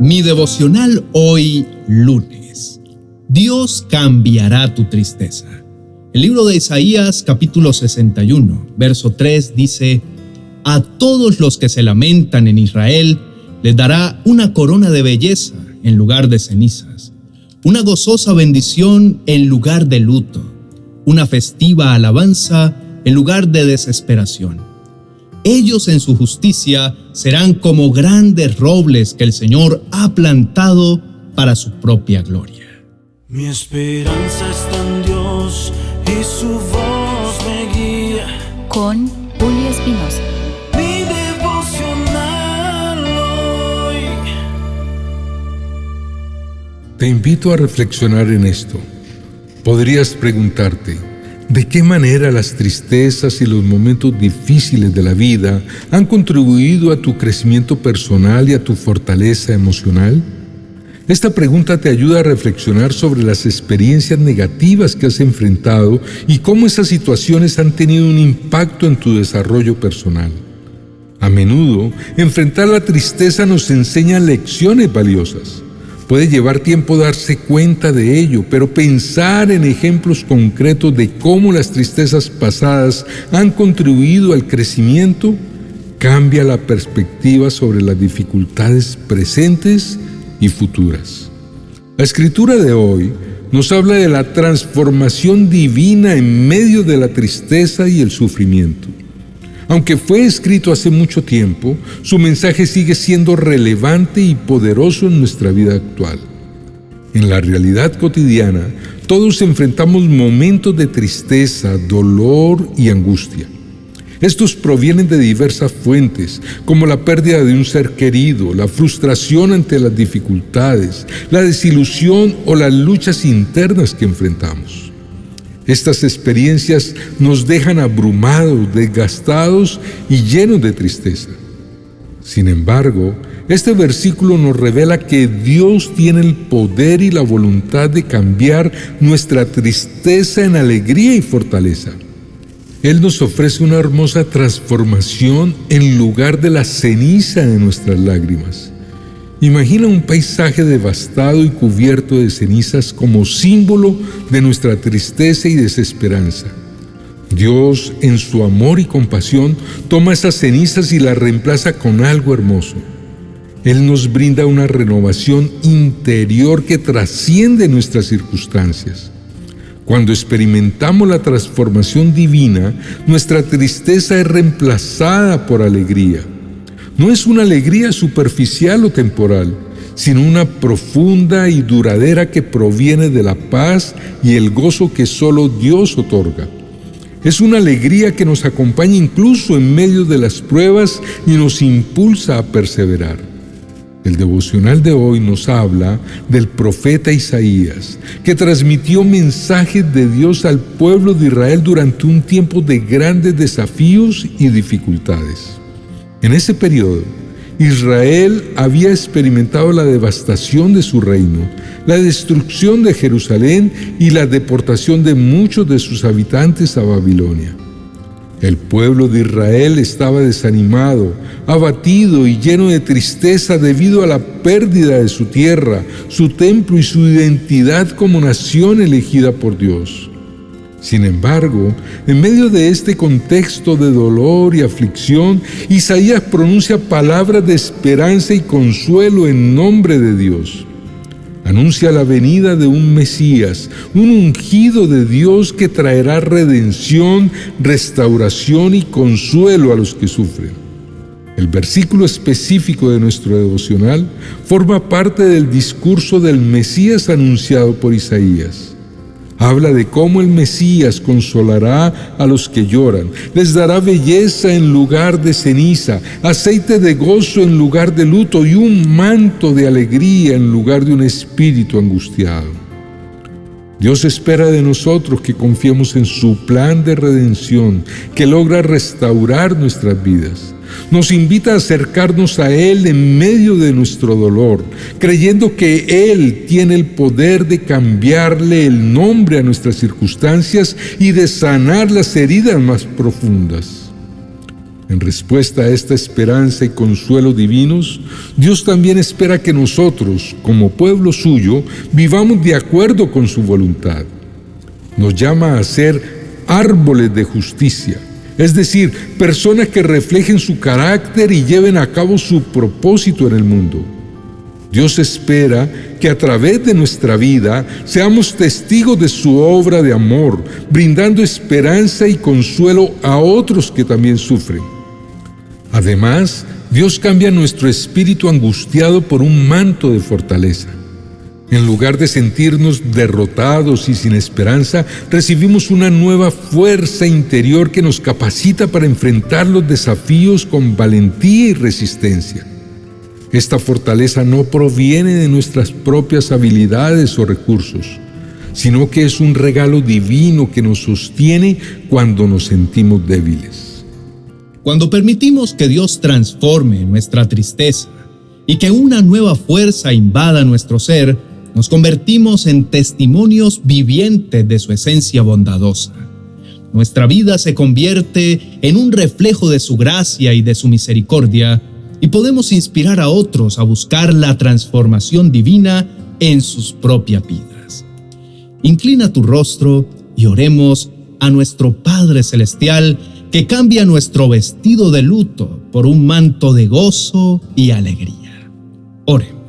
Mi devocional hoy lunes. Dios cambiará tu tristeza. El libro de Isaías capítulo 61, verso 3 dice, A todos los que se lamentan en Israel les dará una corona de belleza en lugar de cenizas, una gozosa bendición en lugar de luto, una festiva alabanza en lugar de desesperación ellos en su justicia serán como grandes robles que el Señor ha plantado para su propia gloria. Mi esperanza está en Dios y su voz me guía. Con Julio Espinosa. Mi devocional hoy. Te invito a reflexionar en esto. Podrías preguntarte, ¿De qué manera las tristezas y los momentos difíciles de la vida han contribuido a tu crecimiento personal y a tu fortaleza emocional? Esta pregunta te ayuda a reflexionar sobre las experiencias negativas que has enfrentado y cómo esas situaciones han tenido un impacto en tu desarrollo personal. A menudo, enfrentar la tristeza nos enseña lecciones valiosas. Puede llevar tiempo darse cuenta de ello, pero pensar en ejemplos concretos de cómo las tristezas pasadas han contribuido al crecimiento cambia la perspectiva sobre las dificultades presentes y futuras. La escritura de hoy nos habla de la transformación divina en medio de la tristeza y el sufrimiento. Aunque fue escrito hace mucho tiempo, su mensaje sigue siendo relevante y poderoso en nuestra vida actual. En la realidad cotidiana, todos enfrentamos momentos de tristeza, dolor y angustia. Estos provienen de diversas fuentes, como la pérdida de un ser querido, la frustración ante las dificultades, la desilusión o las luchas internas que enfrentamos. Estas experiencias nos dejan abrumados, desgastados y llenos de tristeza. Sin embargo, este versículo nos revela que Dios tiene el poder y la voluntad de cambiar nuestra tristeza en alegría y fortaleza. Él nos ofrece una hermosa transformación en lugar de la ceniza de nuestras lágrimas. Imagina un paisaje devastado y cubierto de cenizas como símbolo de nuestra tristeza y desesperanza. Dios, en su amor y compasión, toma esas cenizas y las reemplaza con algo hermoso. Él nos brinda una renovación interior que trasciende nuestras circunstancias. Cuando experimentamos la transformación divina, nuestra tristeza es reemplazada por alegría no es una alegría superficial o temporal, sino una profunda y duradera que proviene de la paz y el gozo que solo Dios otorga. Es una alegría que nos acompaña incluso en medio de las pruebas y nos impulsa a perseverar. El devocional de hoy nos habla del profeta Isaías, que transmitió mensajes de Dios al pueblo de Israel durante un tiempo de grandes desafíos y dificultades. En ese periodo, Israel había experimentado la devastación de su reino, la destrucción de Jerusalén y la deportación de muchos de sus habitantes a Babilonia. El pueblo de Israel estaba desanimado, abatido y lleno de tristeza debido a la pérdida de su tierra, su templo y su identidad como nación elegida por Dios. Sin embargo, en medio de este contexto de dolor y aflicción, Isaías pronuncia palabras de esperanza y consuelo en nombre de Dios. Anuncia la venida de un Mesías, un ungido de Dios que traerá redención, restauración y consuelo a los que sufren. El versículo específico de nuestro devocional forma parte del discurso del Mesías anunciado por Isaías. Habla de cómo el Mesías consolará a los que lloran, les dará belleza en lugar de ceniza, aceite de gozo en lugar de luto y un manto de alegría en lugar de un espíritu angustiado. Dios espera de nosotros que confiemos en su plan de redención que logra restaurar nuestras vidas. Nos invita a acercarnos a Él en medio de nuestro dolor, creyendo que Él tiene el poder de cambiarle el nombre a nuestras circunstancias y de sanar las heridas más profundas. En respuesta a esta esperanza y consuelo divinos, Dios también espera que nosotros, como pueblo suyo, vivamos de acuerdo con su voluntad. Nos llama a ser árboles de justicia, es decir, personas que reflejen su carácter y lleven a cabo su propósito en el mundo. Dios espera que a través de nuestra vida seamos testigos de su obra de amor, brindando esperanza y consuelo a otros que también sufren. Además, Dios cambia nuestro espíritu angustiado por un manto de fortaleza. En lugar de sentirnos derrotados y sin esperanza, recibimos una nueva fuerza interior que nos capacita para enfrentar los desafíos con valentía y resistencia. Esta fortaleza no proviene de nuestras propias habilidades o recursos, sino que es un regalo divino que nos sostiene cuando nos sentimos débiles. Cuando permitimos que Dios transforme nuestra tristeza y que una nueva fuerza invada nuestro ser, nos convertimos en testimonios vivientes de su esencia bondadosa. Nuestra vida se convierte en un reflejo de su gracia y de su misericordia, y podemos inspirar a otros a buscar la transformación divina en sus propias vidas. Inclina tu rostro y oremos a nuestro Padre Celestial que cambia nuestro vestido de luto por un manto de gozo y alegría. Oremos.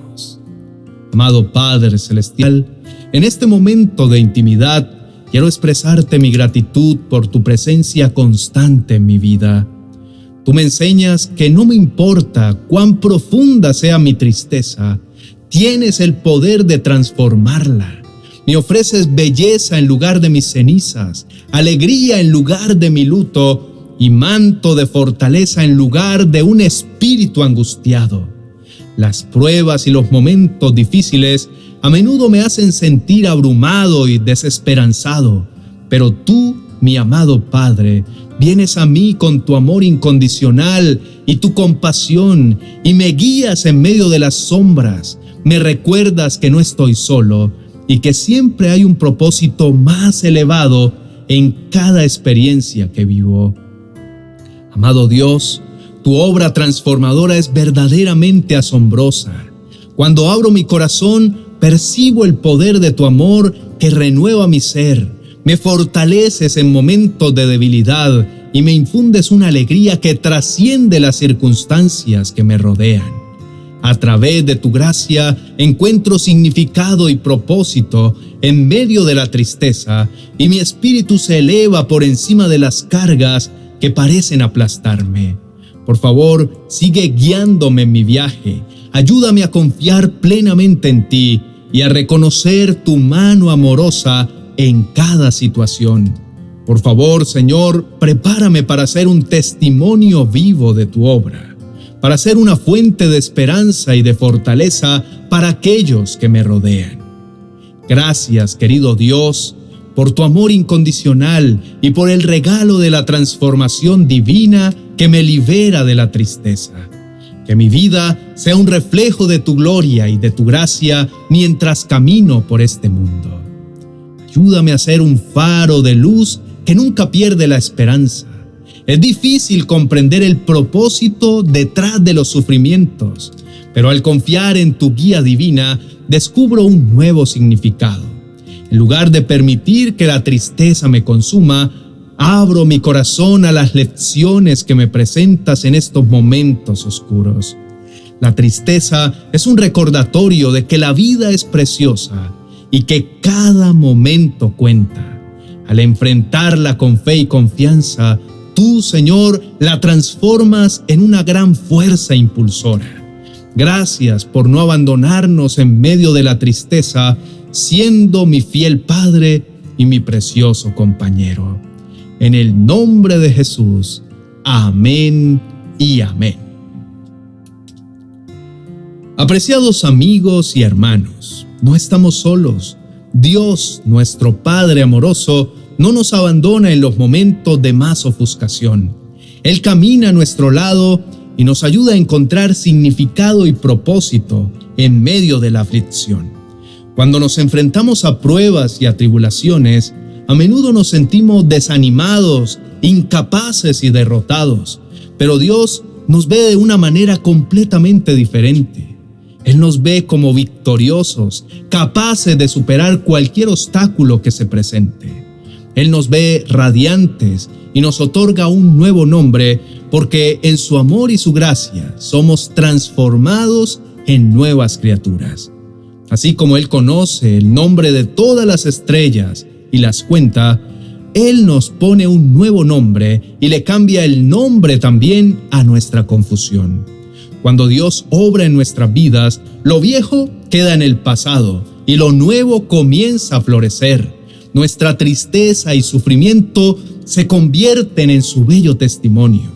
Amado Padre Celestial, en este momento de intimidad, quiero expresarte mi gratitud por tu presencia constante en mi vida. Tú me enseñas que no me importa cuán profunda sea mi tristeza, tienes el poder de transformarla. Me ofreces belleza en lugar de mis cenizas, alegría en lugar de mi luto y manto de fortaleza en lugar de un espíritu angustiado. Las pruebas y los momentos difíciles a menudo me hacen sentir abrumado y desesperanzado, pero tú, mi amado Padre, vienes a mí con tu amor incondicional y tu compasión y me guías en medio de las sombras. Me recuerdas que no estoy solo y que siempre hay un propósito más elevado en cada experiencia que vivo. Amado Dios, tu obra transformadora es verdaderamente asombrosa. Cuando abro mi corazón, percibo el poder de tu amor que renueva mi ser. Me fortaleces en momentos de debilidad y me infundes una alegría que trasciende las circunstancias que me rodean. A través de tu gracia encuentro significado y propósito en medio de la tristeza y mi espíritu se eleva por encima de las cargas que parecen aplastarme. Por favor, sigue guiándome en mi viaje. Ayúdame a confiar plenamente en ti y a reconocer tu mano amorosa en cada situación. Por favor, Señor, prepárame para ser un testimonio vivo de tu obra, para ser una fuente de esperanza y de fortaleza para aquellos que me rodean. Gracias, querido Dios, por tu amor incondicional y por el regalo de la transformación divina que me libera de la tristeza. Que mi vida sea un reflejo de tu gloria y de tu gracia mientras camino por este mundo. Ayúdame a ser un faro de luz que nunca pierde la esperanza. Es difícil comprender el propósito detrás de los sufrimientos, pero al confiar en tu guía divina, descubro un nuevo significado. En lugar de permitir que la tristeza me consuma, abro mi corazón a las lecciones que me presentas en estos momentos oscuros. La tristeza es un recordatorio de que la vida es preciosa y que cada momento cuenta. Al enfrentarla con fe y confianza, tú, Señor, la transformas en una gran fuerza impulsora. Gracias por no abandonarnos en medio de la tristeza siendo mi fiel Padre y mi precioso compañero. En el nombre de Jesús, amén y amén. Apreciados amigos y hermanos, no estamos solos. Dios, nuestro Padre amoroso, no nos abandona en los momentos de más ofuscación. Él camina a nuestro lado y nos ayuda a encontrar significado y propósito en medio de la aflicción. Cuando nos enfrentamos a pruebas y a tribulaciones, a menudo nos sentimos desanimados, incapaces y derrotados. pero Dios nos ve de una manera completamente diferente. Él nos ve como victoriosos, capaces de superar cualquier obstáculo que se presente. Él nos ve radiantes y nos otorga un nuevo nombre porque en su amor y su gracia somos transformados en nuevas criaturas. Así como Él conoce el nombre de todas las estrellas y las cuenta, Él nos pone un nuevo nombre y le cambia el nombre también a nuestra confusión. Cuando Dios obra en nuestras vidas, lo viejo queda en el pasado y lo nuevo comienza a florecer. Nuestra tristeza y sufrimiento se convierten en su bello testimonio.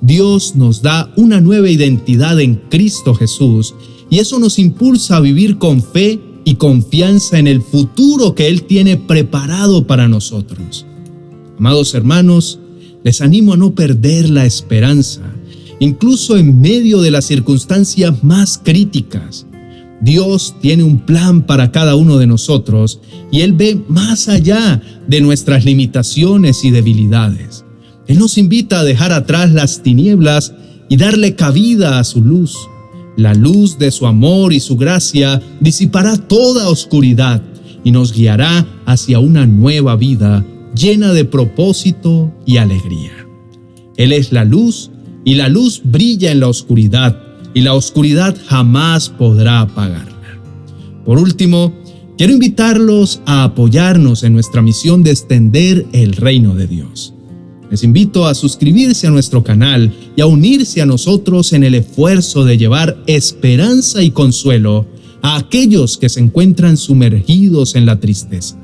Dios nos da una nueva identidad en Cristo Jesús y eso nos impulsa a vivir con fe y confianza en el futuro que Él tiene preparado para nosotros. Amados hermanos, les animo a no perder la esperanza incluso en medio de las circunstancias más críticas. Dios tiene un plan para cada uno de nosotros y Él ve más allá de nuestras limitaciones y debilidades. Él nos invita a dejar atrás las tinieblas y darle cabida a su luz. La luz de su amor y su gracia disipará toda oscuridad y nos guiará hacia una nueva vida llena de propósito y alegría. Él es la luz y la luz brilla en la oscuridad, y la oscuridad jamás podrá apagarla. Por último, quiero invitarlos a apoyarnos en nuestra misión de extender el reino de Dios. Les invito a suscribirse a nuestro canal y a unirse a nosotros en el esfuerzo de llevar esperanza y consuelo a aquellos que se encuentran sumergidos en la tristeza.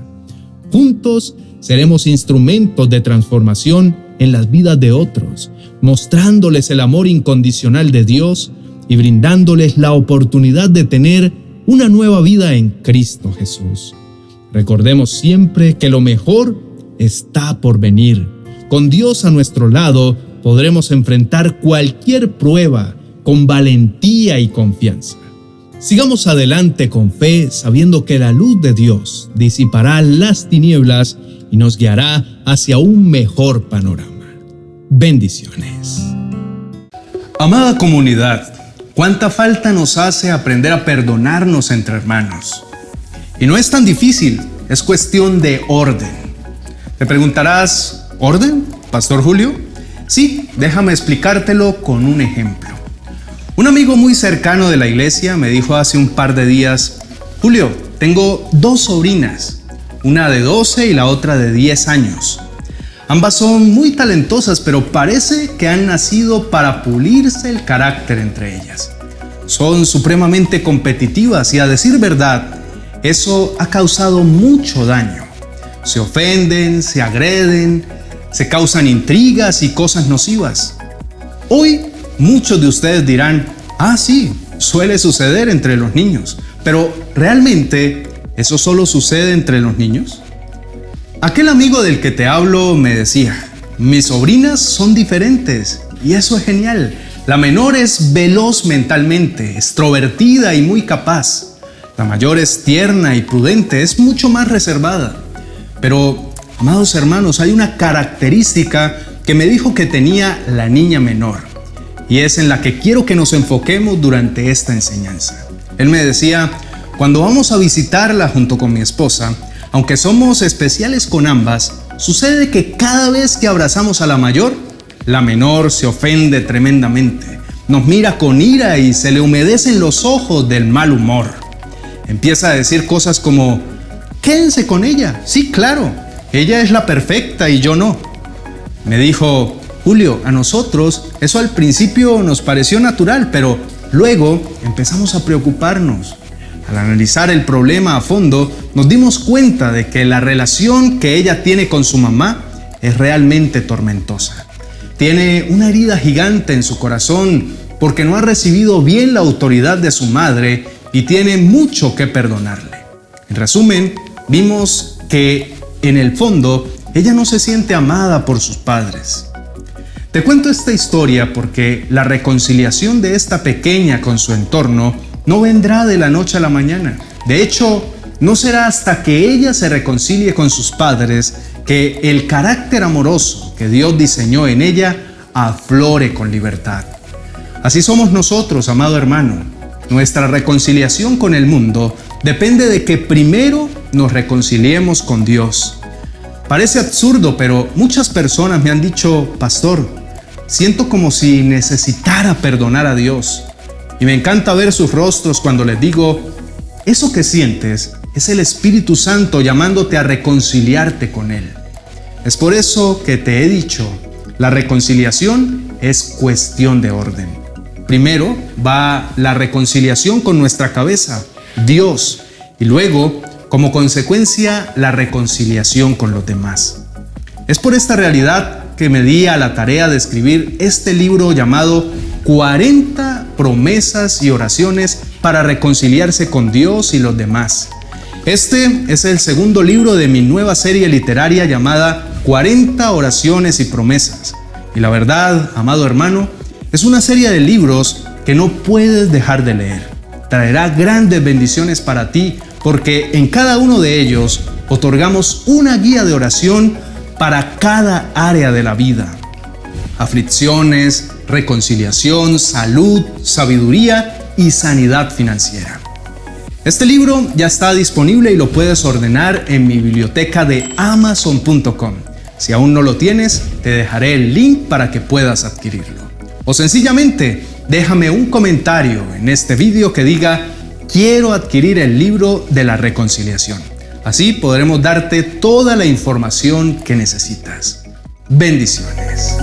Juntos seremos instrumentos de transformación en las vidas de otros mostrándoles el amor incondicional de Dios y brindándoles la oportunidad de tener una nueva vida en Cristo Jesús. Recordemos siempre que lo mejor está por venir. Con Dios a nuestro lado podremos enfrentar cualquier prueba con valentía y confianza. Sigamos adelante con fe sabiendo que la luz de Dios disipará las tinieblas y nos guiará hacia un mejor panorama. Bendiciones. Amada comunidad, cuánta falta nos hace aprender a perdonarnos entre hermanos. Y no es tan difícil, es cuestión de orden. Te preguntarás, ¿orden, Pastor Julio? Sí, déjame explicártelo con un ejemplo. Un amigo muy cercano de la iglesia me dijo hace un par de días, Julio, tengo dos sobrinas, una de 12 y la otra de 10 años. Ambas son muy talentosas, pero parece que han nacido para pulirse el carácter entre ellas. Son supremamente competitivas y a decir verdad, eso ha causado mucho daño. Se ofenden, se agreden, se causan intrigas y cosas nocivas. Hoy muchos de ustedes dirán, ah sí, suele suceder entre los niños, pero ¿realmente eso solo sucede entre los niños? Aquel amigo del que te hablo me decía, mis sobrinas son diferentes y eso es genial. La menor es veloz mentalmente, extrovertida y muy capaz. La mayor es tierna y prudente, es mucho más reservada. Pero, amados hermanos, hay una característica que me dijo que tenía la niña menor y es en la que quiero que nos enfoquemos durante esta enseñanza. Él me decía, cuando vamos a visitarla junto con mi esposa, aunque somos especiales con ambas, sucede que cada vez que abrazamos a la mayor, la menor se ofende tremendamente. Nos mira con ira y se le humedecen los ojos del mal humor. Empieza a decir cosas como, quédense con ella. Sí, claro, ella es la perfecta y yo no. Me dijo, Julio, a nosotros eso al principio nos pareció natural, pero luego empezamos a preocuparnos. Al analizar el problema a fondo, nos dimos cuenta de que la relación que ella tiene con su mamá es realmente tormentosa. Tiene una herida gigante en su corazón porque no ha recibido bien la autoridad de su madre y tiene mucho que perdonarle. En resumen, vimos que en el fondo ella no se siente amada por sus padres. Te cuento esta historia porque la reconciliación de esta pequeña con su entorno no vendrá de la noche a la mañana. De hecho, no será hasta que ella se reconcilie con sus padres que el carácter amoroso que Dios diseñó en ella aflore con libertad. Así somos nosotros, amado hermano. Nuestra reconciliación con el mundo depende de que primero nos reconciliemos con Dios. Parece absurdo, pero muchas personas me han dicho, pastor, siento como si necesitara perdonar a Dios. Y me encanta ver sus rostros cuando les digo, eso que sientes es el Espíritu Santo llamándote a reconciliarte con Él. Es por eso que te he dicho, la reconciliación es cuestión de orden. Primero va la reconciliación con nuestra cabeza, Dios, y luego, como consecuencia, la reconciliación con los demás. Es por esta realidad que me di a la tarea de escribir este libro llamado 40 promesas y oraciones para reconciliarse con Dios y los demás. Este es el segundo libro de mi nueva serie literaria llamada 40 oraciones y promesas. Y la verdad, amado hermano, es una serie de libros que no puedes dejar de leer. Traerá grandes bendiciones para ti porque en cada uno de ellos otorgamos una guía de oración para cada área de la vida. Aflicciones, reconciliación, salud, sabiduría y sanidad financiera. Este libro ya está disponible y lo puedes ordenar en mi biblioteca de amazon.com. Si aún no lo tienes, te dejaré el link para que puedas adquirirlo. O sencillamente, déjame un comentario en este vídeo que diga, quiero adquirir el libro de la reconciliación. Así podremos darte toda la información que necesitas. Bendiciones.